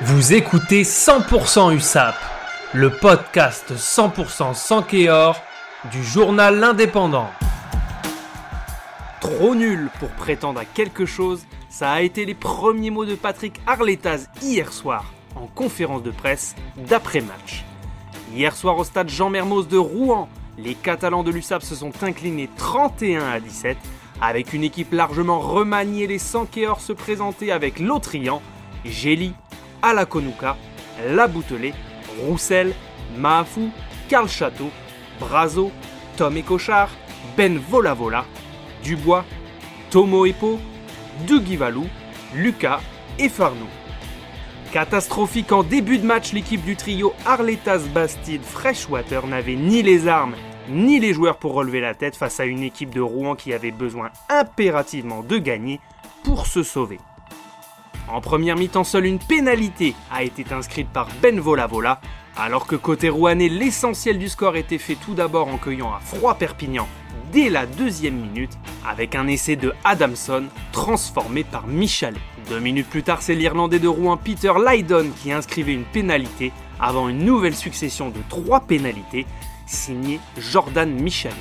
Vous écoutez 100% USAP, le podcast 100% sans Kéor du journal L'Indépendant. Trop nul pour prétendre à quelque chose, ça a été les premiers mots de Patrick Arletaz hier soir en conférence de presse d'après-match. Hier soir au stade Jean Mermoz de Rouen, les Catalans de l'USAP se sont inclinés 31 à 17 avec une équipe largement remaniée, les Sankéors se présentaient avec Lotrian, Gély, Alakonuka, Laboutelet, Roussel, Mahafou, Karl Château, Brazo, Tom et Cochard, Ben Volavola, Dubois, Tomo Epo, Dugivalou, Lucas et Farnou. Catastrophique en début de match, l'équipe du trio Arletas Bastide Freshwater n'avait ni les armes ni les joueurs pour relever la tête face à une équipe de Rouen qui avait besoin impérativement de gagner pour se sauver. En première mi-temps, seule une pénalité a été inscrite par Ben Volavola, alors que côté rouennais, l'essentiel du score était fait tout d'abord en cueillant à froid Perpignan dès la deuxième minute avec un essai de Adamson transformé par Michalet. Deux minutes plus tard, c'est l'Irlandais de Rouen Peter Lydon qui inscrivait une pénalité avant une nouvelle succession de trois pénalités signé Jordan Michalet.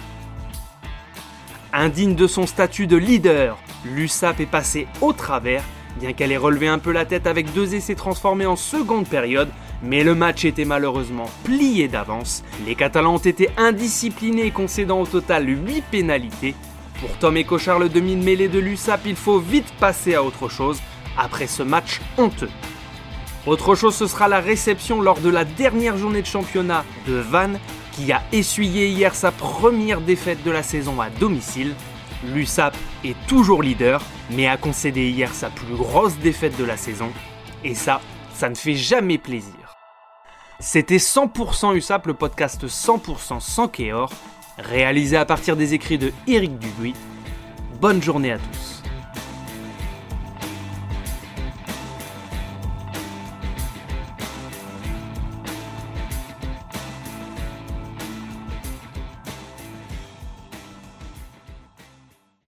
Indigne de son statut de leader, l'USAP est passé au travers, bien qu'elle ait relevé un peu la tête avec deux essais transformés en seconde période, mais le match était malheureusement plié d'avance. Les Catalans ont été indisciplinés, concédant au total 8 pénalités. Pour Tom et Cochard, le demi-mêlée de l'USAP, il faut vite passer à autre chose après ce match honteux. Autre chose, ce sera la réception lors de la dernière journée de championnat de Vannes qui a essuyé hier sa première défaite de la saison à domicile. L'USAP est toujours leader, mais a concédé hier sa plus grosse défaite de la saison. Et ça, ça ne fait jamais plaisir. C'était 100% USAP, le podcast 100% sans Kéor, réalisé à partir des écrits de Eric Dubuis. Bonne journée à tous.